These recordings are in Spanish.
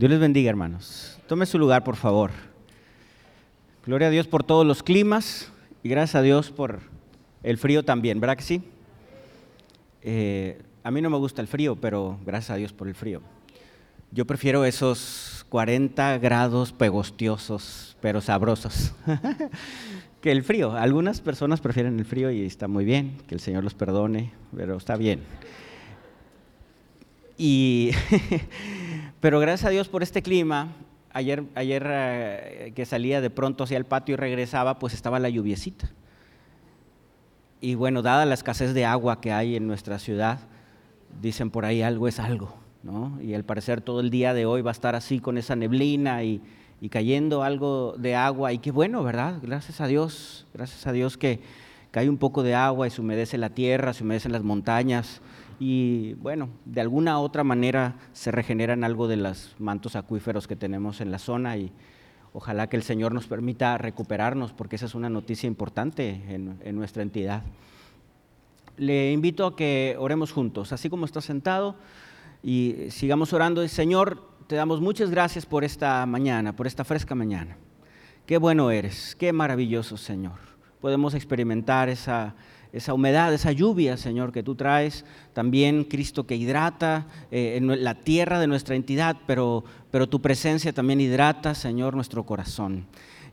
Dios les bendiga, hermanos. Tome su lugar, por favor. Gloria a Dios por todos los climas y gracias a Dios por el frío también, ¿verdad que sí? Eh, a mí no me gusta el frío, pero gracias a Dios por el frío. Yo prefiero esos 40 grados pegostiosos, pero sabrosos, que el frío. Algunas personas prefieren el frío y está muy bien, que el Señor los perdone, pero está bien. Y Pero gracias a Dios por este clima, ayer, ayer eh, que salía de pronto hacia el patio y regresaba, pues estaba la lluviecita. Y bueno, dada la escasez de agua que hay en nuestra ciudad, dicen por ahí algo es algo, ¿no? Y al parecer todo el día de hoy va a estar así con esa neblina y, y cayendo algo de agua. Y qué bueno, ¿verdad? Gracias a Dios, gracias a Dios que cae un poco de agua y se humedece la tierra, se humedecen las montañas y bueno, de alguna otra manera se regeneran algo de los mantos acuíferos que tenemos en la zona y ojalá que el Señor nos permita recuperarnos porque esa es una noticia importante en, en nuestra entidad. Le invito a que oremos juntos, así como está sentado y sigamos orando. Señor, te damos muchas gracias por esta mañana, por esta fresca mañana. Qué bueno eres, qué maravilloso Señor. Podemos experimentar esa esa humedad, esa lluvia, Señor, que tú traes, también Cristo que hidrata eh, en la tierra de nuestra entidad, pero, pero tu presencia también hidrata, Señor, nuestro corazón.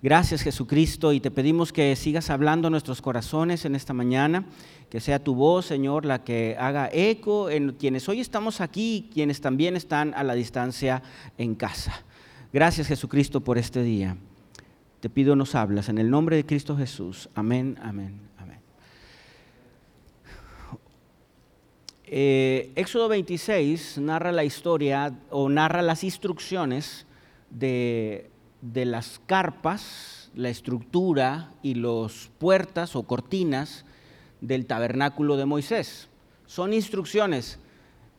Gracias Jesucristo y te pedimos que sigas hablando a nuestros corazones en esta mañana, que sea tu voz, Señor, la que haga eco en quienes hoy estamos aquí y quienes también están a la distancia en casa. Gracias Jesucristo por este día. Te pido nos hablas en el nombre de Cristo Jesús. Amén, amén. Eh, Éxodo 26 narra la historia o narra las instrucciones de, las carpas, la estructura y las puertas o cortinas del tabernáculo de Moisés. Son instrucciones.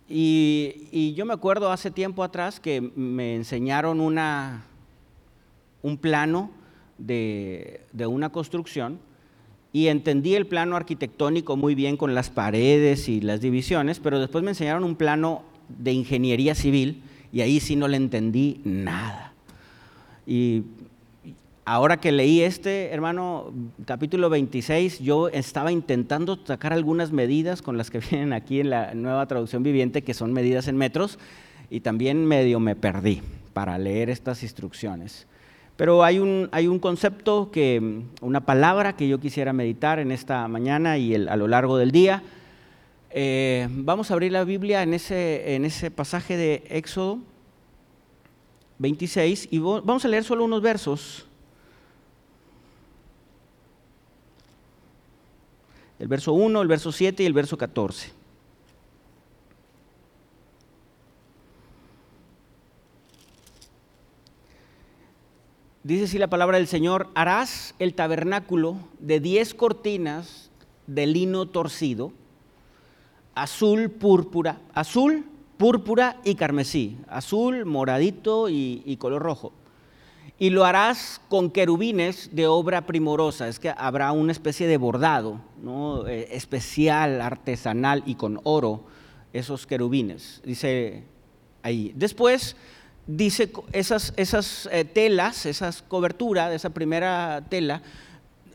Y, yo me acuerdo hace tiempo atrás que me enseñaron una, un plano de, de una construcción y entendí el plano arquitectónico muy bien con las paredes y las divisiones, pero después me enseñaron un plano de ingeniería civil y ahí sí no le entendí nada. Y ahora que leí este, hermano, capítulo 26, yo estaba intentando sacar algunas medidas con las que vienen aquí en la nueva traducción viviente, que son medidas en metros, y también medio me perdí para leer estas instrucciones. Pero hay un, hay un concepto, que, una palabra que yo quisiera meditar en esta mañana y a lo largo del día. Eh, vamos a abrir la Biblia en ese, en ese pasaje de Éxodo 26 y vamos a leer solo unos versos. El verso 1, el verso 7 y el verso 14. Dice así la palabra del Señor, harás el tabernáculo de diez cortinas de lino torcido, azul, púrpura, azul, púrpura y carmesí, azul, moradito y, color rojo. Y lo harás con querubines de obra primorosa, es que habrá una especie de bordado ¿no? Eh, especial, artesanal y con oro, esos querubines. Dice ahí. Después dice esas, esas eh, telas, esas coberturas de esa primera tela,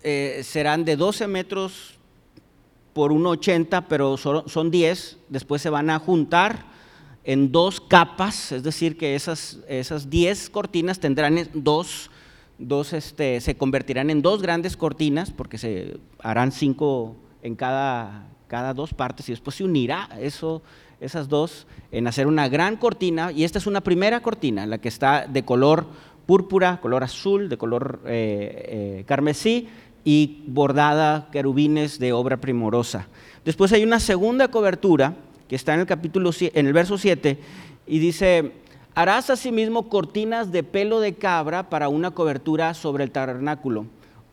eh, serán de 12 metros por 1,80, pero son, 10, después se van a juntar en dos capas, es decir, que esas, esas 10 cortinas tendrán dos, dos este, se convertirán en dos grandes cortinas, porque se harán cinco en cada, cada dos partes y después se unirá. Eso esas dos en hacer una gran cortina, y esta es una primera cortina, la que está de color púrpura, color azul, de color eh, eh, carmesí y bordada querubines de obra primorosa. Después hay una segunda cobertura que está en el capítulo en el verso 7 y dice, harás asimismo cortinas de pelo de cabra para una cobertura sobre el tabernáculo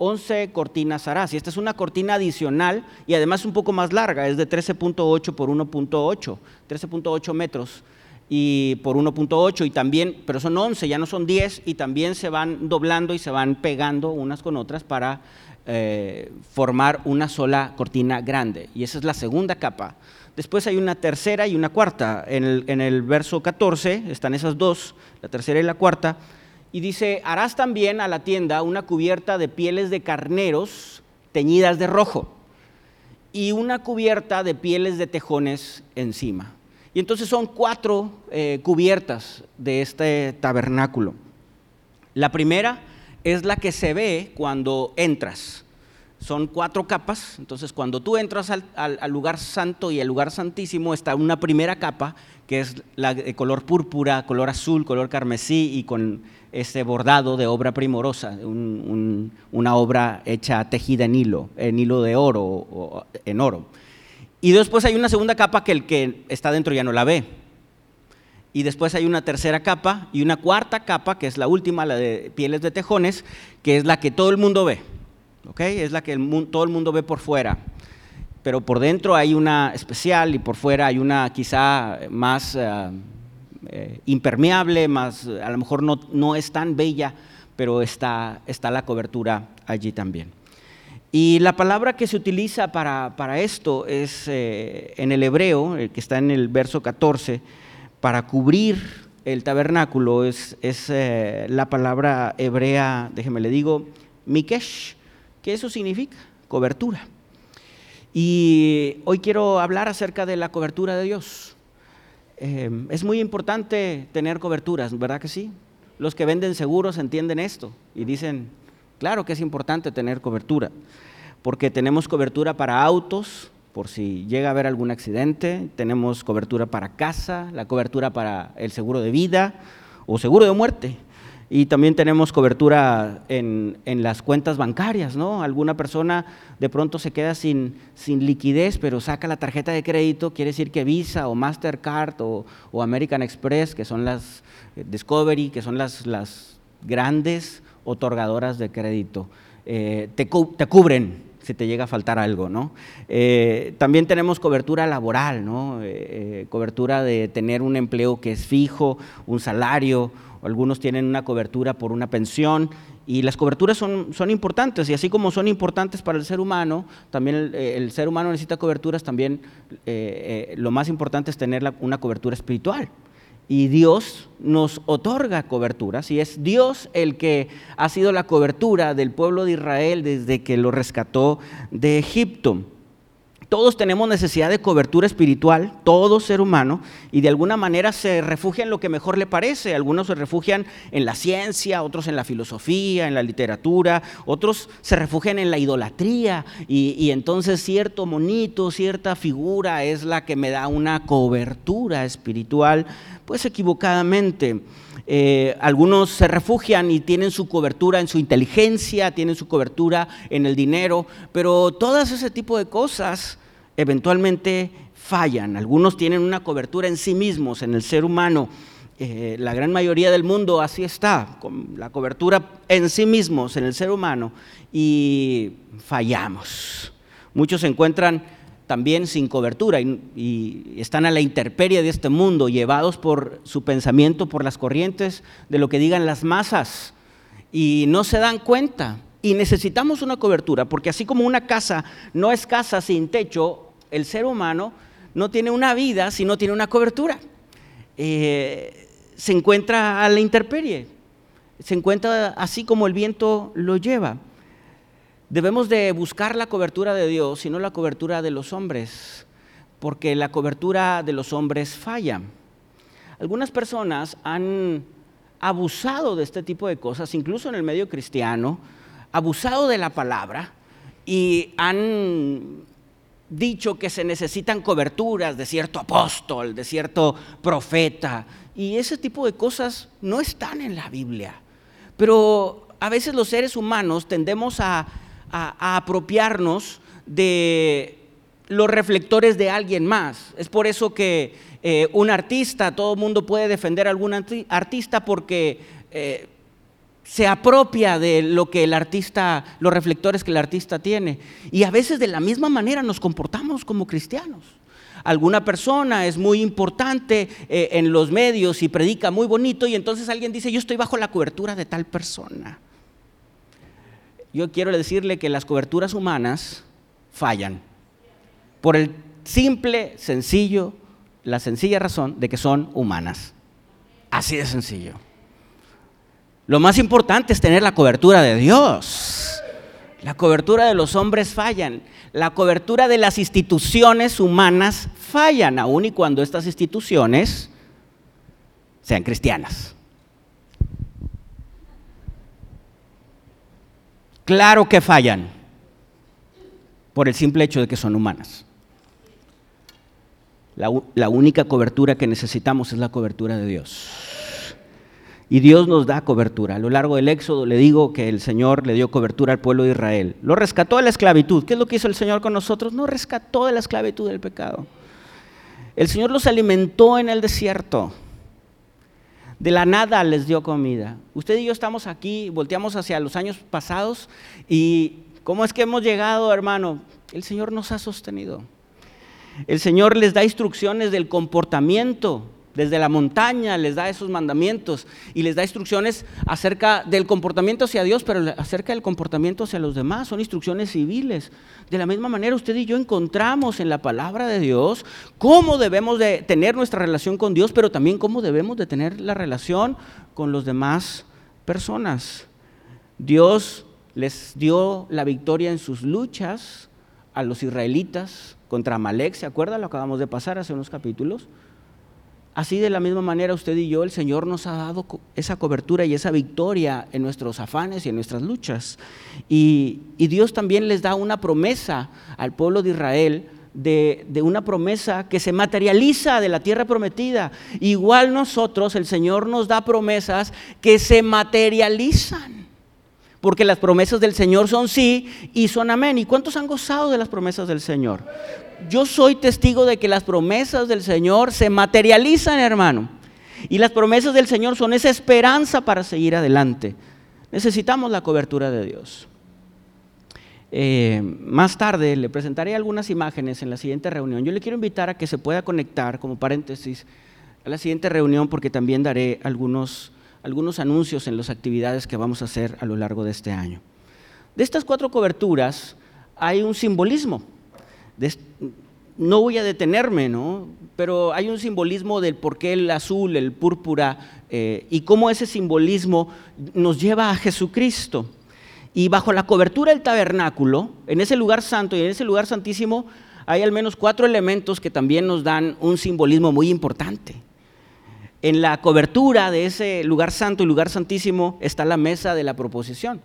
11 cortinas harás. Y esta es una cortina adicional y además un poco más larga, es de 13.8 por 1.8, 13.8 metros y por 1.8 y también, pero son 11, ya no son 10 y también se van doblando y se van pegando unas con otras para eh, formar una sola cortina grande. Y esa es la segunda capa después hay una tercera y una cuarta. En el, en el verso 14 están esas dos, la tercera y la cuarta. Y dice, harás también a la tienda una cubierta de pieles de carneros teñidas de rojo y una cubierta de pieles de tejones encima. Y entonces son cuatro eh, cubiertas de este tabernáculo. La primera es la que se ve cuando entras. Son cuatro capas, entonces cuando tú entras al, lugar santo y al lugar santísimo está una primera capa que es de color púrpura, color azul, color carmesí y con ese bordado de obra primorosa, una obra hecha tejida en hilo, en hilo de oro en oro. Y después hay una segunda capa que el que está dentro ya no la ve. Y después hay una tercera capa y una cuarta capa, que es la última, la de pieles de tejones, que es la que todo el mundo ve. Es la que todo el mundo ve por fuera. Pero por dentro hay una especial y por fuera hay una quizá más eh, eh, impermeable, más, a lo mejor no, no es tan bella, pero está, está la cobertura allí también. Y la palabra que se utiliza para, esto es eh, en el hebreo, que está en el verso 14, para cubrir el tabernáculo, es, es la palabra hebrea, déjeme le digo, mikesh, que eso significa cobertura. Y hoy quiero hablar acerca de la cobertura de Dios. Eh, es muy importante tener coberturas, ¿verdad que sí? Los que venden seguros entienden esto y dicen, Claro que es importante tener cobertura, porque tenemos cobertura para autos, por si llega a haber algún accidente, tenemos cobertura para casa, la cobertura para el seguro de vida o seguro de muerte. Y también tenemos cobertura en, las cuentas bancarias, ¿no? Alguna persona de pronto se queda sin, sin, liquidez, pero saca la tarjeta de crédito, quiere decir que Visa o Mastercard o, American Express, que son las eh, Discovery, que son las, las grandes otorgadoras de crédito. Eh, te, cubren si te llega a faltar algo, ¿no? Eh, también tenemos cobertura laboral, ¿no? Eh, cobertura de tener un empleo que es fijo, un salario, algunos tienen una cobertura por una pensión y las coberturas son, son importantes y así como son importantes para el ser humano, también el, ser humano necesita coberturas, también lo más importante es tener una cobertura espiritual y Dios nos otorga coberturas y es Dios el que ha sido la cobertura del pueblo de Israel desde que lo rescató de Egipto. Todos tenemos necesidad de cobertura espiritual, todo ser humano, y de alguna manera se refugia en lo que mejor le parece. Algunos se refugian en la ciencia, otros en la filosofía, en la literatura, otros se refugian en la idolatría, y, y entonces cierto monito, cierta figura es la que me da una cobertura espiritual, pues equivocadamente. Eh, algunos se refugian y tienen su cobertura en su inteligencia, tienen su cobertura en el dinero, pero todas ese tipo de cosas eventualmente fallan. Algunos tienen una cobertura en sí mismos, en el ser humano. Eh, la gran mayoría del mundo así está, con la cobertura en sí mismos, en el ser humano, y fallamos. Muchos se encuentran también sin cobertura y, están a la intemperie de este mundo, llevados por su pensamiento, por las corrientes de lo que digan las masas y no se dan cuenta. Y necesitamos una cobertura, porque así como una casa no es casa sin techo, el ser humano no tiene una vida si no tiene una cobertura. Eh, se encuentra a la intemperie, se encuentra así como el viento lo lleva. Debemos de buscar la cobertura de Dios y no la cobertura de los hombres, porque la cobertura de los hombres falla. Algunas personas han abusado de este tipo de cosas, incluso en el medio cristiano, abusado de la palabra y han dicho que se necesitan coberturas de cierto apóstol, de cierto profeta, y ese tipo de cosas no están en la Biblia. Pero a veces los seres humanos tendemos a a, apropiarnos de los reflectores de alguien más. Es por eso que eh, un artista, todo el mundo puede defender a algún artista porque eh, se apropia de lo que el artista, los reflectores que el artista tiene. Y a veces de la misma manera nos comportamos como cristianos. Alguna persona es muy importante eh, en los medios y predica muy bonito y entonces alguien dice, yo estoy bajo la cobertura de tal persona yo quiero decirle que las coberturas humanas fallan por el simple, sencillo, la sencilla razón de que son humanas. Así de sencillo. Lo más importante es tener la cobertura de Dios. La cobertura de los hombres fallan. La cobertura de las instituciones humanas fallan, aun y cuando estas instituciones sean cristianas. Claro que fallan por el simple hecho de que son humanas. La, única cobertura que necesitamos es la cobertura de Dios. Y Dios nos da cobertura. A lo largo del Éxodo le digo que el Señor le dio cobertura al pueblo de Israel. Lo rescató de la esclavitud. ¿Qué es lo que hizo el Señor con nosotros? No rescató de la esclavitud del pecado. El Señor los alimentó en el desierto. De la nada les dio comida. Usted y yo estamos aquí, volteamos hacia los años pasados y ¿cómo es que hemos llegado, hermano? El Señor nos ha sostenido. El Señor les da instrucciones del comportamiento. Desde la montaña les da esos mandamientos y les da instrucciones acerca del comportamiento hacia Dios, pero acerca del comportamiento hacia los demás. Son instrucciones civiles. De la misma manera, usted y yo encontramos en la palabra de Dios cómo debemos de tener nuestra relación con Dios, pero también cómo debemos de tener la relación con los demás personas. Dios les dio la victoria en sus luchas a los israelitas contra Amalek, ¿se acuerda? Lo acabamos de pasar hace unos capítulos. Así de la misma manera usted y yo, el Señor nos ha dado esa cobertura y esa victoria en nuestros afanes y en nuestras luchas. Y, Dios también les da una promesa al pueblo de Israel de, una promesa que se materializa de la tierra prometida. Igual nosotros, el Señor nos da promesas que se materializan porque las promesas del Señor son sí y son amén. ¿Y cuántos han gozado de las promesas del Señor? Yo soy testigo de que las promesas del Señor se materializan, hermano. Y las promesas del Señor son esa esperanza para seguir adelante. Necesitamos la cobertura de Dios. Eh, más tarde le presentaré algunas imágenes en la siguiente reunión. Yo le quiero invitar a que se pueda conectar, como paréntesis, a la siguiente reunión porque también daré algunos algunos anuncios en las actividades que vamos a hacer a lo largo de este año. De estas cuatro coberturas hay un simbolismo. no voy a detenerme, ¿no? Pero hay un simbolismo del por qué el azul, el púrpura, eh, y cómo ese simbolismo nos lleva a Jesucristo. Y bajo la cobertura del tabernáculo, en ese lugar santo y en ese lugar santísimo, hay al menos cuatro elementos que también nos dan un simbolismo muy importante. En la cobertura de ese lugar santo y lugar santísimo está la mesa de la proposición.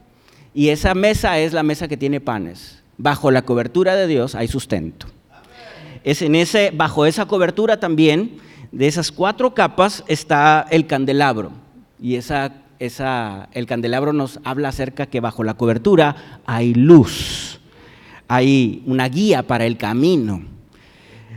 Y esa mesa es la mesa que tiene panes. Bajo la cobertura de Dios hay sustento. Es en ese, bajo esa cobertura también, de esas cuatro capas, está el candelabro. Y esa, esa, el candelabro nos habla acerca que bajo la cobertura hay luz, hay una guía para el camino.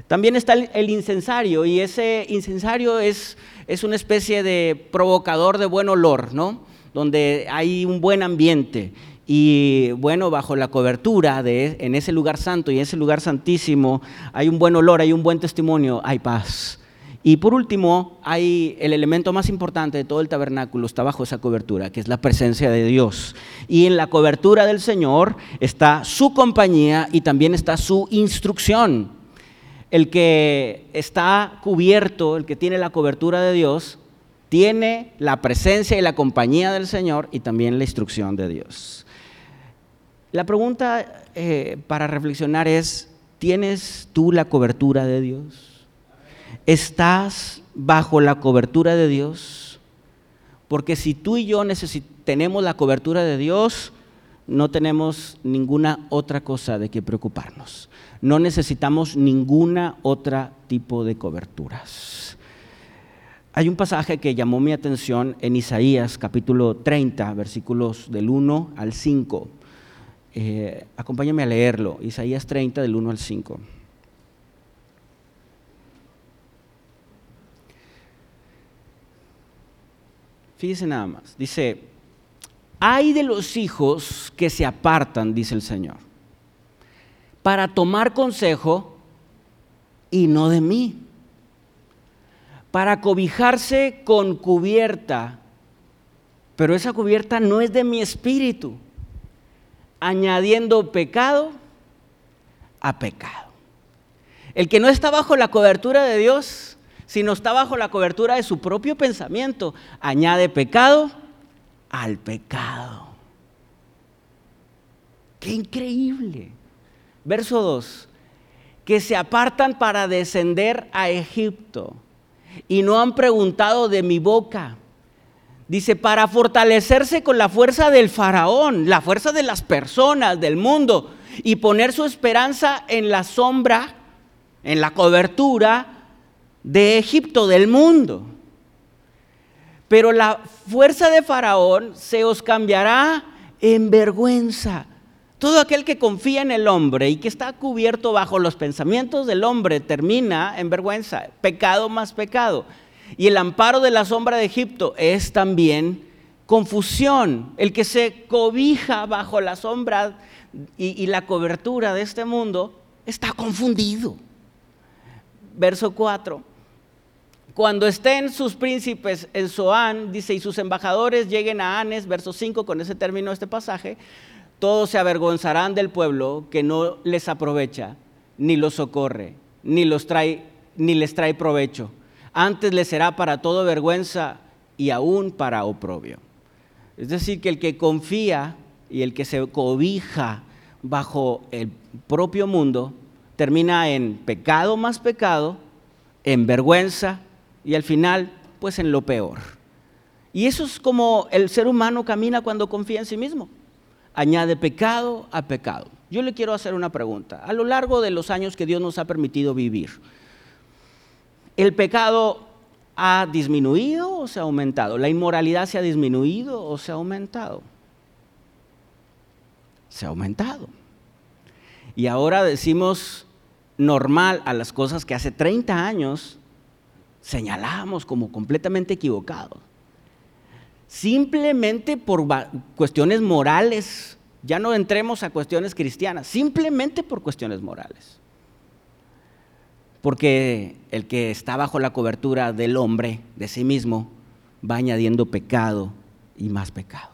También está el incensario y ese incensario es es una especie de provocador de buen olor, ¿no? Donde hay un buen ambiente. Y bueno, bajo la cobertura de en ese lugar santo y en ese lugar santísimo hay un buen olor, hay un buen testimonio, hay paz. Y por último, hay el elemento más importante de todo el tabernáculo, está bajo esa cobertura, que es la presencia de Dios. Y en la cobertura del Señor está su compañía y también está su instrucción el que está cubierto, el que tiene la cobertura de Dios, tiene la presencia y la compañía del Señor y también la instrucción de Dios. La pregunta eh, para reflexionar es, ¿tienes tú la cobertura de Dios? ¿Estás bajo la cobertura de Dios? Porque si tú y yo tenemos la cobertura de Dios, no tenemos ninguna otra cosa de que preocuparnos no necesitamos ninguna otra tipo de coberturas. Hay un pasaje que llamó mi atención en Isaías capítulo 30, versículos del 1 al 5. Eh, acompáñame a leerlo, Isaías 30 del 1 al 5. Fíjese nada más, dice, hay de los hijos que se apartan, dice el Señor para tomar consejo y no de mí, para cobijarse con cubierta, pero esa cubierta no es de mi espíritu, añadiendo pecado a pecado. El que no está bajo la cobertura de Dios, sino está bajo la cobertura de su propio pensamiento, añade pecado al pecado. Qué increíble. Verso 2. Que se apartan para descender a Egipto y no han preguntado de mi boca. Dice, para fortalecerse con la fuerza del faraón, la fuerza de las personas, del mundo, y poner su esperanza en la sombra, en la cobertura de Egipto, del mundo. Pero la fuerza de faraón se os cambiará en vergüenza. Todo aquel que confía en el hombre y que está cubierto bajo los pensamientos del hombre termina en vergüenza, pecado más pecado. Y el amparo de la sombra de Egipto es también confusión. El que se cobija bajo la sombra y, la cobertura de este mundo está confundido. Verso 4. Cuando estén sus príncipes en Zoán, dice, y sus embajadores lleguen a Anes, verso 5, con ese término este pasaje, todos se avergonzarán del pueblo que no les aprovecha, ni los socorre, ni, los trae, ni les trae provecho. Antes les será para todo vergüenza y aún para oprobio. Es decir, que el que confía y el que se cobija bajo el propio mundo termina en pecado más pecado, en vergüenza y al final, pues en lo peor. Y eso es como el ser humano camina cuando confía en sí mismo añade pecado a pecado. Yo le quiero hacer una pregunta. A lo largo de los años que Dios nos ha permitido vivir, ¿el pecado ha disminuido o se ha aumentado? ¿La inmoralidad se ha disminuido o se ha aumentado? Se ha aumentado. Y ahora decimos normal a las cosas que hace 30 años señalábamos como completamente equivocados simplemente por cuestiones morales. Ya no entremos a cuestiones cristianas, simplemente por cuestiones morales. Porque el que está bajo la cobertura del hombre, de sí mismo, va añadiendo pecado y más pecado.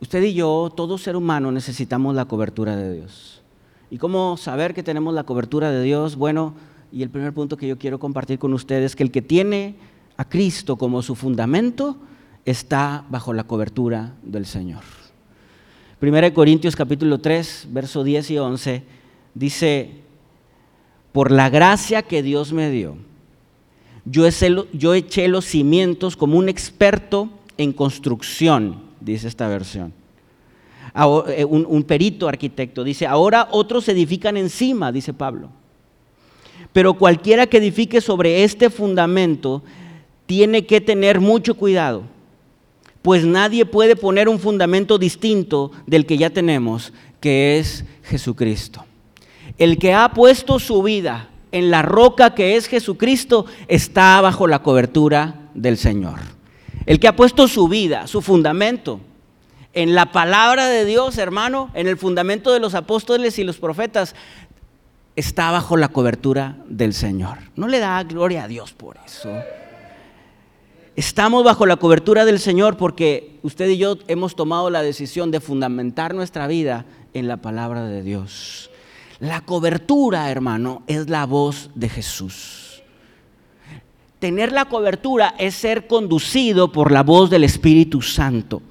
Usted y yo, todo ser humano, necesitamos la cobertura de Dios. ¿Y cómo saber que tenemos la cobertura de Dios? Bueno, y el primer punto que yo quiero compartir con ustedes es que el que tiene a Cristo como su fundamento, está bajo la cobertura del Señor. Primera de Corintios capítulo 3, verso 10 y 11 dice, por la gracia que Dios me dio, yo, yo eché los cimientos como un experto en construcción, dice esta versión. Eh, un, un perito arquitecto dice, ahora otros edifican encima, dice Pablo. Pero cualquiera que edifique sobre este fundamento tiene que tener mucho cuidado, pues nadie puede poner un fundamento distinto del que ya tenemos, que es Jesucristo. El que ha puesto su vida en la roca que es Jesucristo está bajo la cobertura del Señor. El que ha puesto su vida, su fundamento, en la palabra de Dios, hermano, en el fundamento de los apóstoles y los profetas, está bajo la cobertura del Señor. No le da gloria a Dios por eso. Estamos bajo la cobertura del Señor porque usted y yo hemos tomado la decisión de fundamentar nuestra vida en la palabra de Dios. La cobertura, hermano, es la voz de Jesús. Tener la cobertura es ser conducido por la voz del Espíritu Santo.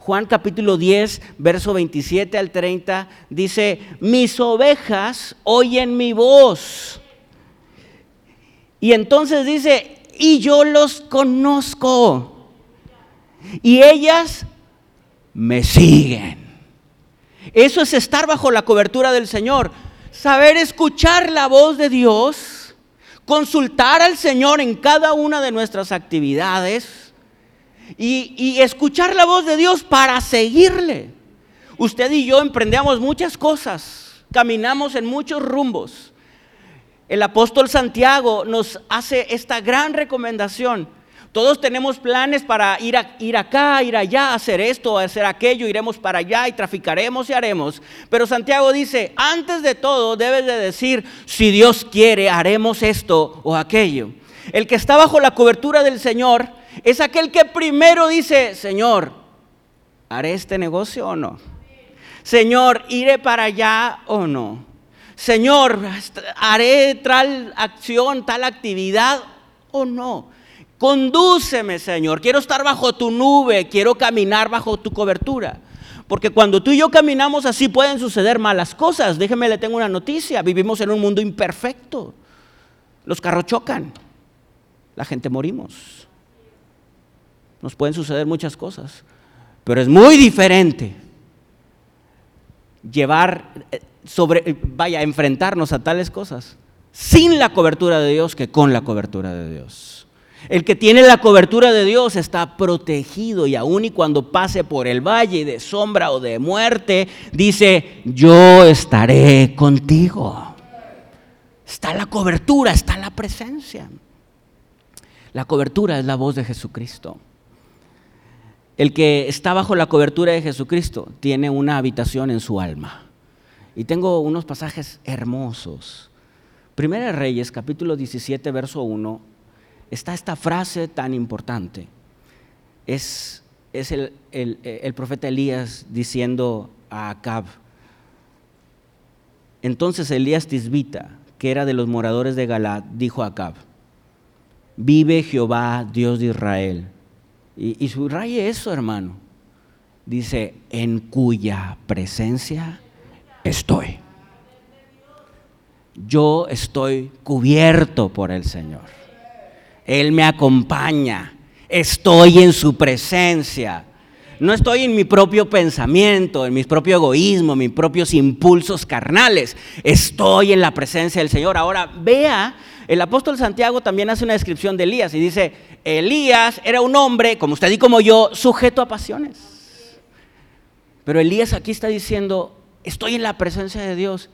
Juan capítulo 10, verso 27 al 30 dice, mis ovejas oyen mi voz. Y entonces dice, y yo los conozco. Y ellas me siguen. Eso es estar bajo la cobertura del Señor. Saber escuchar la voz de Dios, consultar al Señor en cada una de nuestras actividades y, escuchar la voz de Dios para seguirle. Usted y yo emprendemos muchas cosas, caminamos en muchos rumbos el apóstol Santiago nos hace esta gran recomendación. Todos tenemos planes para ir, a, ir acá, ir allá, hacer esto, hacer aquello, iremos para allá y traficaremos y haremos. Pero Santiago dice, antes de todo debes de decir, si Dios quiere, haremos esto o aquello. El que está bajo la cobertura del Señor es aquel que primero dice, Señor, ¿haré este negocio o no? Señor, ¿iré para allá o no? Señor, haré tal acción, tal actividad o no. Condúceme, Señor. Quiero estar bajo tu nube, quiero caminar bajo tu cobertura. Porque cuando tú y yo caminamos así pueden suceder malas cosas. Déjeme le tengo una noticia. Vivimos en un mundo imperfecto. Los carros chocan. La gente morimos. Nos pueden suceder muchas cosas. Pero es muy diferente llevar eh, sobre, eh, vaya, enfrentarnos a tales cosas sin la cobertura de Dios que con la cobertura de Dios. El que tiene la cobertura de Dios está protegido y aun y cuando pase por el valle de sombra o de muerte, dice, yo estaré contigo. Está la cobertura, está la presencia. La cobertura es la voz de Jesucristo. El que está bajo la cobertura de Jesucristo tiene una habitación en su alma. Y tengo unos pasajes hermosos. Primera Reyes, capítulo 17, verso 1, está esta frase tan importante. Es, es el, el, profeta Elías diciendo a Acab. Entonces Elías Tisbita, que era de los moradores de Galat, dijo a Acab, vive Jehová, Dios de Israel y, subraye eso, hermano. Dice, en cuya presencia estoy. Yo estoy cubierto por el Señor. Él me acompaña. Estoy en su presencia. No estoy en mi propio pensamiento, en mi propio egoísmo, en mis propios impulsos carnales. Estoy en la presencia del Señor. Ahora, vea, el apóstol Santiago también hace una descripción de Elías y dice, Elías era un hombre, como usted y como yo, sujeto a pasiones. Pero Elías aquí está diciendo, estoy en la presencia de Dios.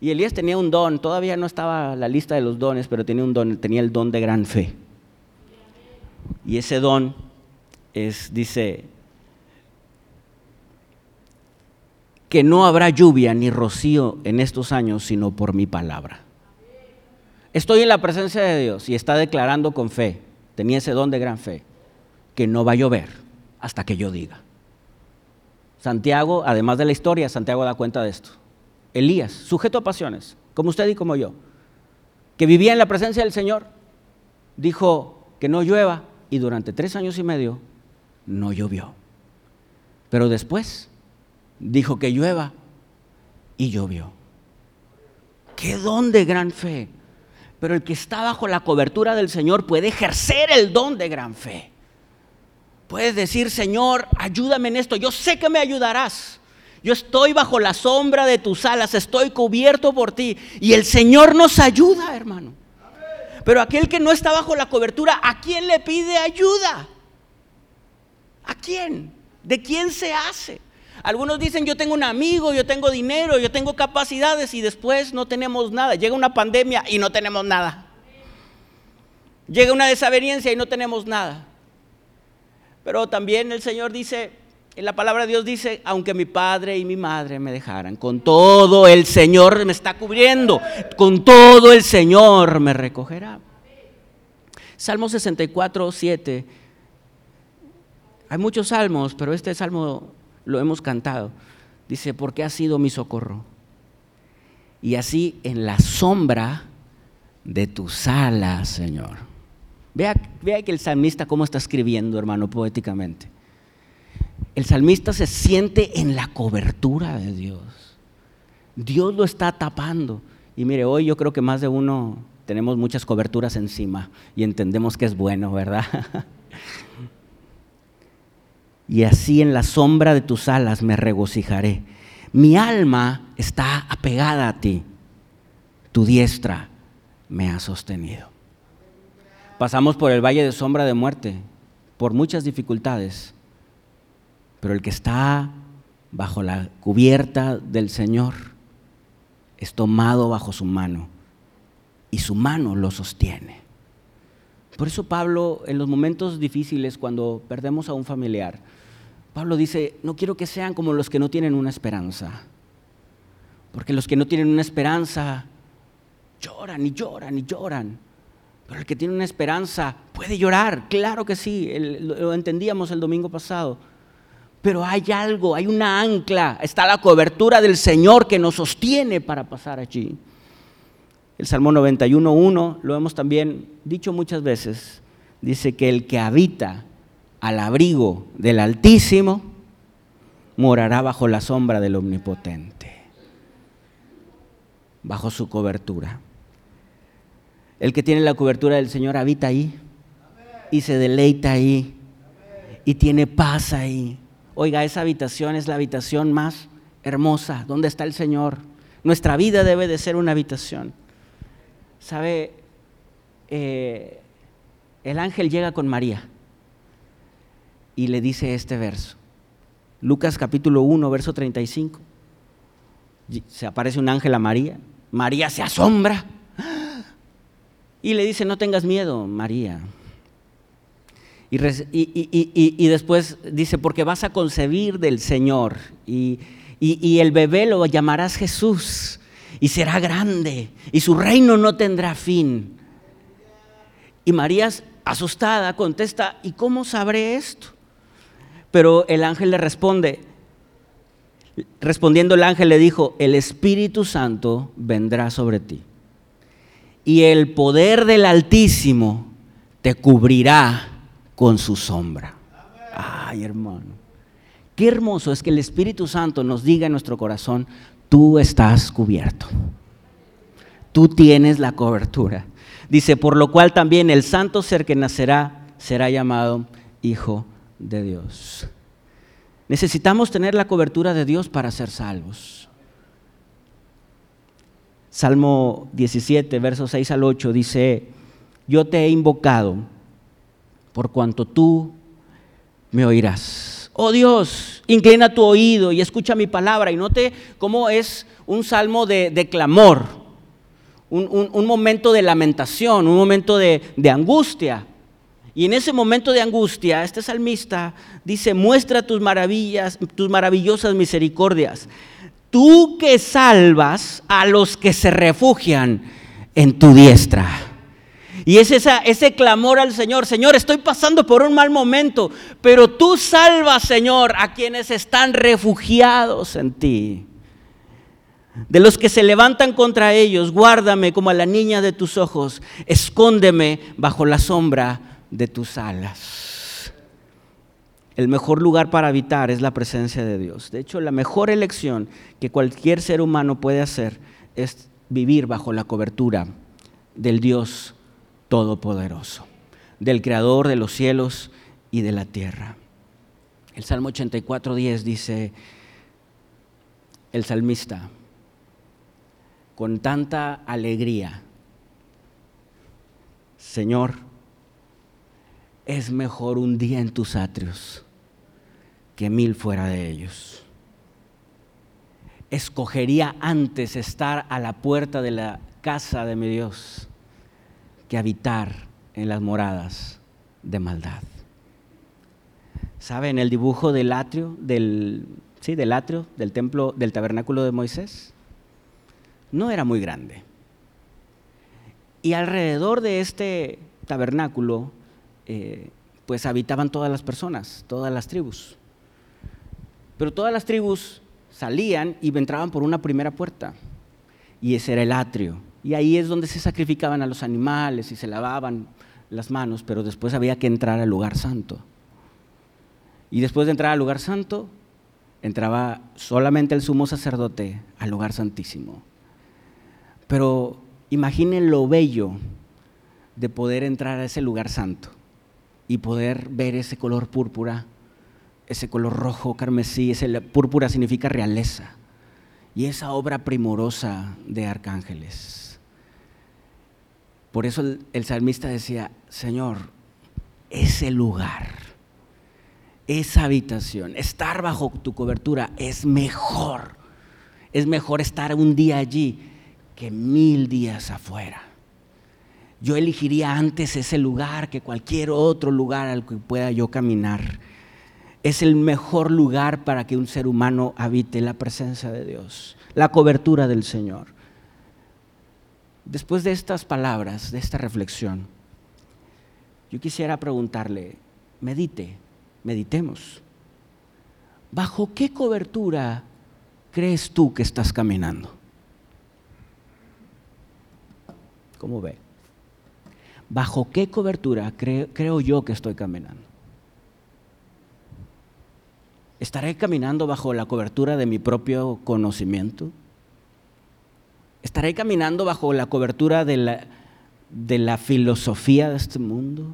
Y Elías tenía un don, todavía no estaba la lista de los dones, pero tenía un don, tenía el don de gran fe. Y ese don es, dice, que no habrá lluvia ni rocío en estos años, sino por mi palabra. Estoy en la presencia de Dios y está declarando con fe, tenía ese don de gran fe, que no va a llover hasta que yo diga. Santiago, además de la historia, Santiago da cuenta de esto. Elías, sujeto a pasiones, como usted y como yo, que vivía en la presencia del Señor, dijo que no llueva y durante tres años y medio no llovió. Pero después dijo que llueva y llovió. Qué don de gran fe. Pero el que está bajo la cobertura del Señor puede ejercer el don de gran fe. Puedes decir, Señor, ayúdame en esto. Yo sé que me ayudarás. Yo estoy bajo la sombra de tus alas, estoy cubierto por ti. Y el Señor nos ayuda, hermano. Pero aquel que no está bajo la cobertura, ¿a quién le pide ayuda? ¿A quién? ¿De quién se hace? Algunos dicen, yo tengo un amigo, yo tengo dinero, yo tengo capacidades y después no tenemos nada. Llega una pandemia y no tenemos nada. Llega una desaveniencia y no tenemos nada. Pero también el Señor dice, en la palabra de Dios dice, aunque mi padre y mi madre me dejaran, con todo el Señor me está cubriendo, con todo el Señor me recogerá. Salmo 64, 7. Hay muchos salmos, pero este salmo lo hemos cantado. Dice, porque ha sido mi socorro. Y así en la sombra de tus alas, Señor. Vea, vea que el salmista cómo está escribiendo, hermano, poéticamente. El salmista se siente en la cobertura de Dios. Dios lo está tapando. Y mire, hoy yo creo que más de uno tenemos muchas coberturas encima y entendemos que es bueno, ¿verdad? y así en la sombra de tus alas me regocijaré. Mi alma está apegada a ti, tu diestra me ha sostenido. Pasamos por el valle de sombra de muerte, por muchas dificultades, pero el que está bajo la cubierta del Señor es tomado bajo su mano y su mano lo sostiene. Por eso Pablo, en los momentos difíciles, cuando perdemos a un familiar, Pablo dice, no quiero que sean como los que no tienen una esperanza. Porque los que no tienen una esperanza lloran y lloran y lloran. Pero el que tiene una esperanza puede llorar, claro que sí, lo entendíamos el domingo pasado. pero hay algo, hay una ancla, está la cobertura del Señor que nos sostiene para pasar allí. El Salmo 91.1, lo hemos también dicho muchas veces, dice que el que habita al abrigo del Altísimo morará bajo la sombra del Omnipotente, bajo su cobertura. El que tiene la cobertura del Señor habita ahí y se deleita ahí y tiene paz ahí. Oiga, esa habitación es la habitación más hermosa. ¿Dónde está el Señor? Nuestra vida debe de ser una habitación. ¿Sabe? Eh, el ángel llega con María y le dice este verso. Lucas capítulo 1, verso 35. Se aparece un ángel a María. María se asombra y le dice, no tengas miedo, María. Y, y, después dice, porque vas a concebir del Señor y, el bebé lo llamarás Jesús y será grande y su reino no tendrá fin. Y María, asustada, contesta, ¿y cómo sabré esto? Pero el ángel le responde, respondiendo el ángel le dijo, el Espíritu Santo vendrá sobre ti y el poder del Altísimo te cubrirá con su sombra. Ay, hermano. Qué hermoso es que el Espíritu Santo nos diga en nuestro corazón, tú estás cubierto. Tú tienes la cobertura. Dice, por lo cual también el santo ser que nacerá será llamado Hijo de Dios. Necesitamos tener la cobertura de Dios para ser salvos. Salmo 17, versos 6 al 8 dice, yo te he invocado por cuanto tú me oirás. Oh Dios, inclina tu oído y escucha mi palabra. Y note cómo es un salmo de, clamor, un, momento de lamentación, un momento de, de angustia. Y en ese momento de angustia, este salmista dice, muestra tus maravillas, tus maravillosas misericordias. Tú que salvas a los que se refugian en tu diestra. Y es ese clamor al Señor, Señor, estoy pasando por un mal momento, pero tú salvas, Señor, a quienes están refugiados en ti. De los que se levantan contra ellos, guárdame como a la niña de tus ojos, escóndeme bajo la sombra de tus alas. El mejor lugar para habitar es la presencia de Dios. De hecho, la mejor elección que cualquier ser humano puede hacer es vivir bajo la cobertura del Dios Todopoderoso, del Creador de los cielos y de la tierra. El Salmo 84.10 dice, el salmista, con tanta alegría, Señor, es mejor un día en tus atrios que mil fuera de ellos. Escogería antes estar a la puerta de la casa de mi Dios que habitar en las moradas de maldad. ¿Sabe en el dibujo del atrio, del, sí, del atrio, del templo, del tabernáculo de Moisés? No era muy grande. Y alrededor de este tabernáculo, eh, pues habitaban todas las personas, todas las tribus. Pero todas las tribus salían y entraban por una primera puerta. Y ese era el atrio. Y ahí es donde se sacrificaban a los animales y se lavaban las manos, pero después había que entrar al lugar santo. Y después de entrar al lugar santo, entraba solamente el sumo sacerdote al lugar santísimo. Pero imaginen lo bello de poder entrar a ese lugar santo y poder ver ese color púrpura, ese color rojo, carmesí, ese púrpura significa realeza, y esa obra primorosa de arcángeles. Por eso el, salmista decía, Señor, ese lugar, esa habitación, estar bajo tu cobertura es mejor. Es mejor estar un día allí que mil días afuera. Yo elegiría antes ese lugar que cualquier otro lugar al que pueda yo caminar. Es el mejor lugar para que un ser humano habite la presencia de Dios, la cobertura del Señor. Después de estas palabras, de esta reflexión, yo quisiera preguntarle, medite, meditemos. ¿bajo qué cobertura crees tú que estás caminando? ¿Cómo ve? ¿Bajo qué cobertura creo, yo que estoy caminando? ¿Estaré caminando bajo la cobertura de mi propio conocimiento? ¿Estaré caminando bajo la cobertura de la, de la filosofía de este mundo?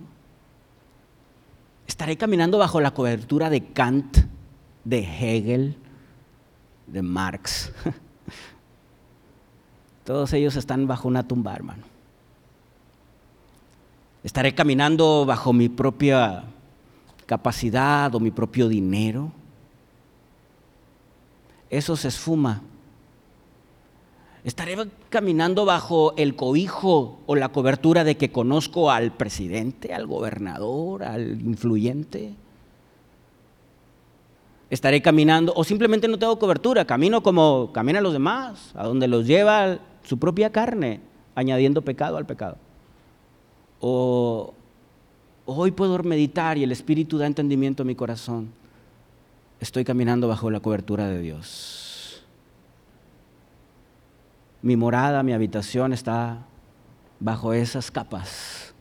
¿Estaré caminando bajo la cobertura de Kant, de Hegel, de Marx? Todos ellos están bajo una tumba, hermano. ¿Estaré caminando bajo mi propia capacidad o mi propio dinero? Eso se esfuma. ¿Estaré caminando bajo el cobijo o la cobertura de que conozco al presidente, al gobernador, al influyente? ¿Estaré caminando o simplemente no tengo cobertura? Camino como caminan los demás, a donde los lleva su propia carne, añadiendo pecado al pecado. O hoy puedo meditar y el Espíritu da entendimiento a mi corazón. Estoy caminando bajo la cobertura de Dios. Mi morada, mi habitación está bajo esas capas.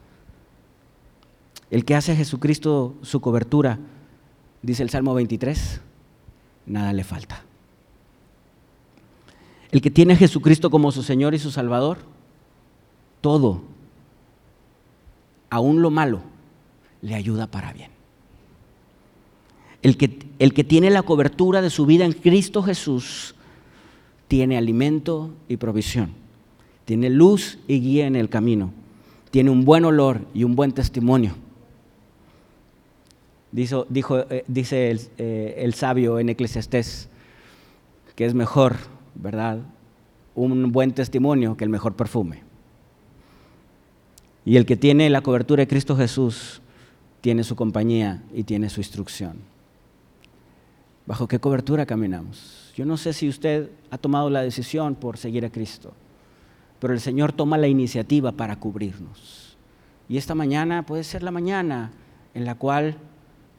El que hace a Jesucristo su cobertura, dice el Salmo 23, nada le falta. El que tiene a Jesucristo como su Señor y su Salvador, todo aún lo malo le ayuda para bien. El que, el que tiene la cobertura de su vida en Cristo Jesús tiene alimento y provisión, tiene luz y guía en el camino, tiene un buen olor y un buen testimonio. Dijo, eh, dice el, eh, el sabio en Eclesiastés que es mejor, ¿verdad? Un buen testimonio que el mejor perfume. Y el que tiene la cobertura de Cristo Jesús tiene su compañía y tiene su instrucción. ¿Bajo qué cobertura caminamos? Yo no sé si usted ha tomado la decisión por seguir a Cristo, pero el Señor toma la iniciativa para cubrirnos. Y esta mañana puede ser la mañana en la cual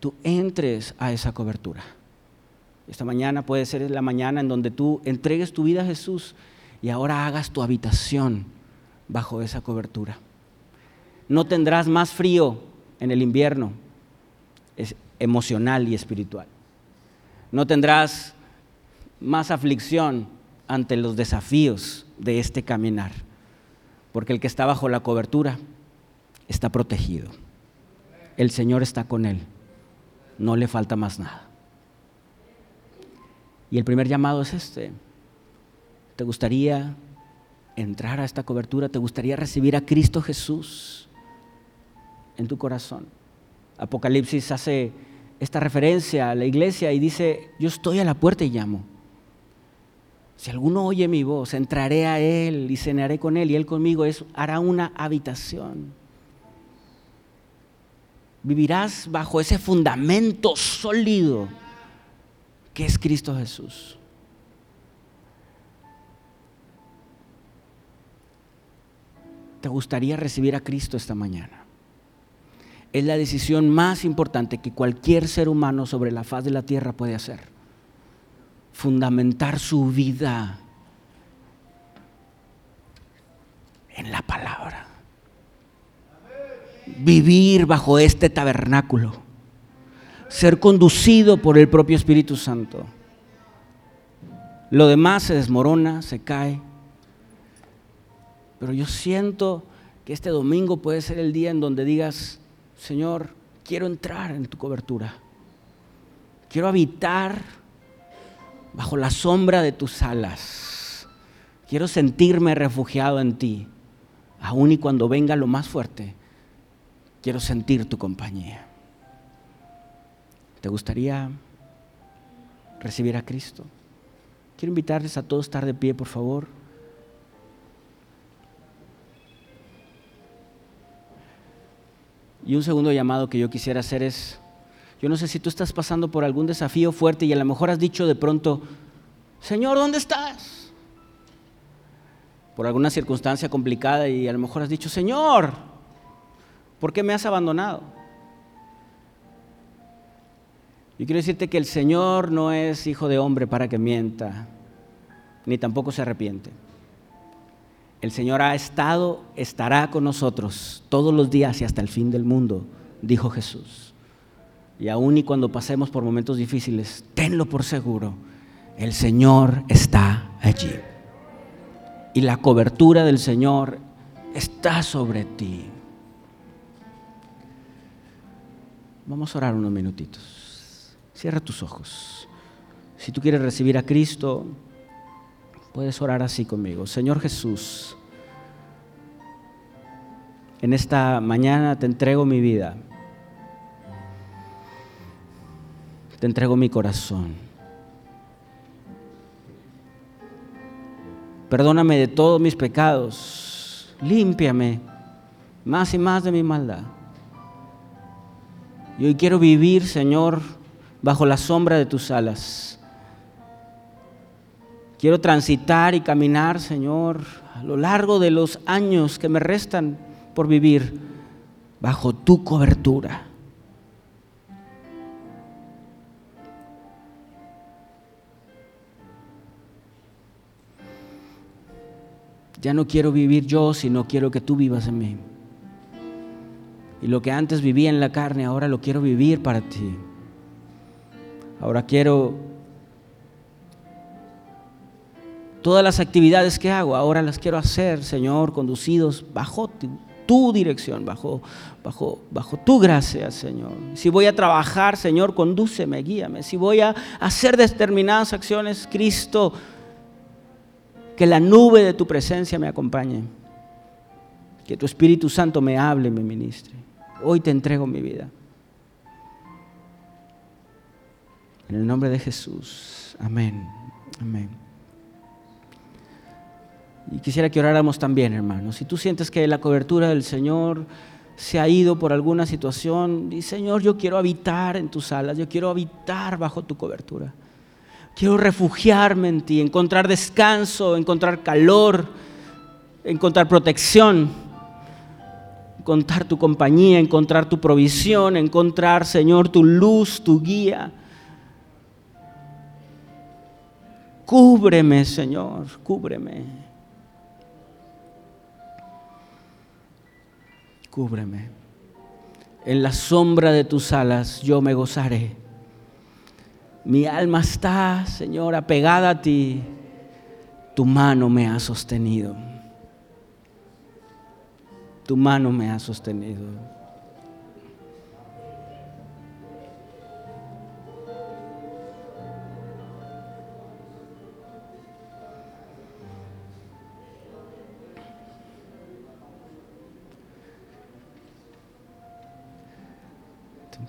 tú entres a esa cobertura. Esta mañana puede ser la mañana en donde tú entregues tu vida a Jesús y ahora hagas tu habitación bajo esa cobertura no tendrás más frío en el invierno es emocional y espiritual. No tendrás más aflicción ante los desafíos de este caminar, porque el que está bajo la cobertura está protegido. El Señor está con él, no le falta más nada. Y el primer llamado es este. ¿Te gustaría entrar a esta cobertura? ¿Te gustaría recibir a Cristo Jesús? en tu corazón. Apocalipsis hace esta referencia a la iglesia y dice, yo estoy a la puerta y llamo. Si alguno oye mi voz, entraré a él y cenaré con él y él conmigo, es, hará una habitación. Vivirás bajo ese fundamento sólido que es Cristo Jesús. ¿Te gustaría recibir a Cristo esta mañana? Es la decisión más importante que cualquier ser humano sobre la faz de la tierra puede hacer. Fundamentar su vida en la palabra. Vivir bajo este tabernáculo. Ser conducido por el propio Espíritu Santo. Lo demás se desmorona, se cae. Pero yo siento que este domingo puede ser el día en donde digas, Señor, quiero entrar en tu cobertura. Quiero habitar bajo la sombra de tus alas. Quiero sentirme refugiado en ti. Aun y cuando venga lo más fuerte, quiero sentir tu compañía. ¿Te gustaría recibir a Cristo? Quiero invitarles a todos a estar de pie, por favor. Y un segundo llamado que yo quisiera hacer es, yo no sé si tú estás pasando por algún desafío fuerte y a lo mejor has dicho de pronto, Señor, ¿dónde estás? Por alguna circunstancia complicada y a lo mejor has dicho, Señor, ¿por qué me has abandonado? Yo quiero decirte que el Señor no es hijo de hombre para que mienta, ni tampoco se arrepiente. El Señor ha estado, estará con nosotros todos los días y hasta el fin del mundo, dijo Jesús. Y aun y cuando pasemos por momentos difíciles, tenlo por seguro, el Señor está allí. Y la cobertura del Señor está sobre ti. Vamos a orar unos minutitos. Cierra tus ojos. Si tú quieres recibir a Cristo, puedes orar así conmigo. Señor Jesús, en esta mañana te entrego mi vida. Te entrego mi corazón. Perdóname de todos mis pecados. Límpiame más y más de mi maldad. Y hoy quiero vivir, Señor, bajo la sombra de tus alas. Quiero transitar y caminar, Señor, a lo largo de los años que me restan por vivir bajo tu cobertura. Ya no quiero vivir yo, sino quiero que tú vivas en mí. Y lo que antes vivía en la carne, ahora lo quiero vivir para ti. Ahora quiero todas las actividades que hago, ahora las quiero hacer, Señor, conducidos bajo tu, dirección, bajo, bajo, bajo tu gracia, Señor. Si voy a trabajar, Señor, condúceme, guíame. Si voy a hacer determinadas acciones, Cristo, que la nube de tu presencia me acompañe. Que tu Espíritu Santo me hable, me ministre hoy te entrego mi vida. En el nombre de Jesús. Amén. Amén. Y quisiera que oráramos también, hermanos. Si tú sientes que la cobertura del Señor se ha ido por alguna situación, di, Señor, yo quiero habitar en tus alas, yo quiero habitar bajo tu cobertura. Quiero refugiarme en ti, encontrar descanso, encontrar calor, encontrar protección encontrar tu compañía, encontrar tu provisión, encontrar, Señor, tu luz, tu guía. Cúbreme, Señor, cúbreme. Cúbreme. En la sombra de tus alas yo me gozaré. Mi alma está, Señor, apegada a ti. Tu mano me ha sostenido tu mano me ha sostenido.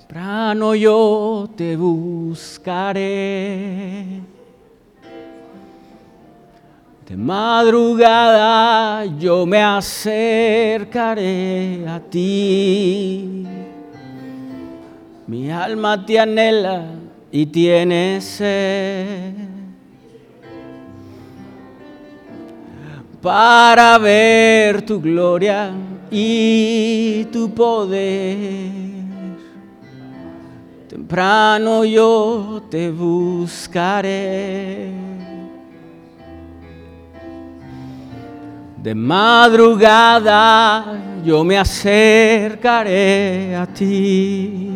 Temprano yo te buscaré de madrugada yo me acercaré a ti. Mi alma te anhela y tiene sed. Para ver tu gloria y tu poder. Temprano yo te buscaré. De madrugada yo me acercaré a ti.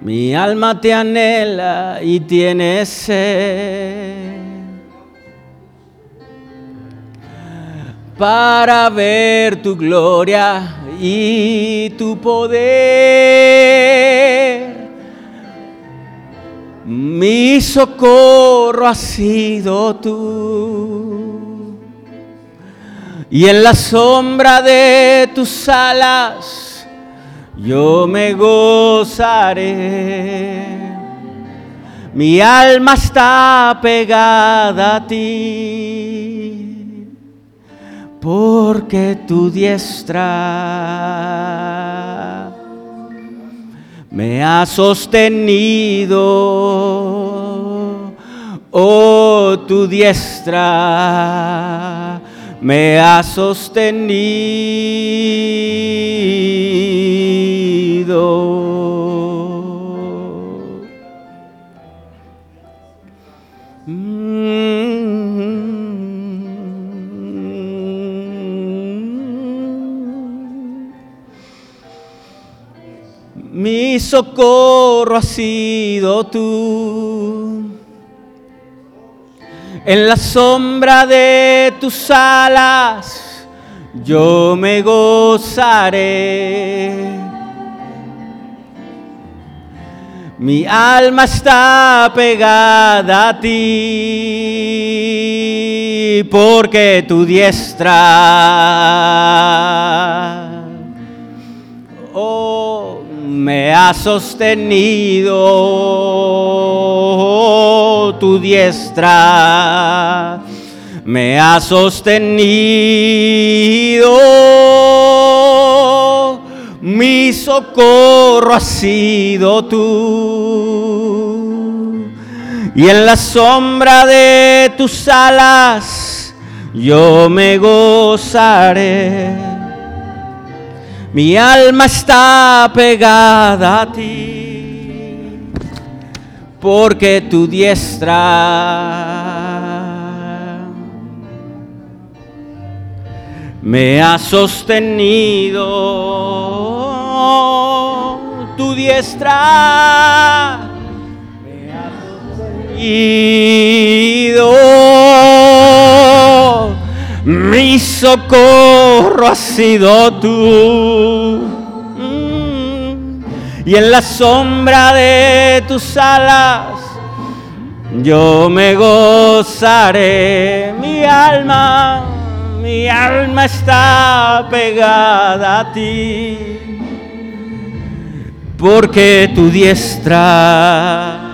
Mi alma te anhela y tiene sed. Para ver tu gloria y tu poder. Mi socorro ha sido tú. Y en la sombra de tus alas yo me gozaré. Mi alma está pegada a ti, porque tu diestra me ha sostenido, oh tu diestra me ha sostenido. Mi socorro ha sido tú. En la sombra de tus alas yo me gozaré. Mi alma está pegada a ti porque tu diestra oh, me ha sostenido tu diestra me ha sostenido mi socorro ha sido tú. Y en la sombra de tus alas yo me gozaré. Mi alma está pegada a ti, porque tu diestra me ha sostenido tu diestra me ha sostenido. Mi socorro ha sido tú. Mm. Y en la sombra de tus alas yo me gozaré. Mi alma, mi alma está pegada a ti porque tu diestra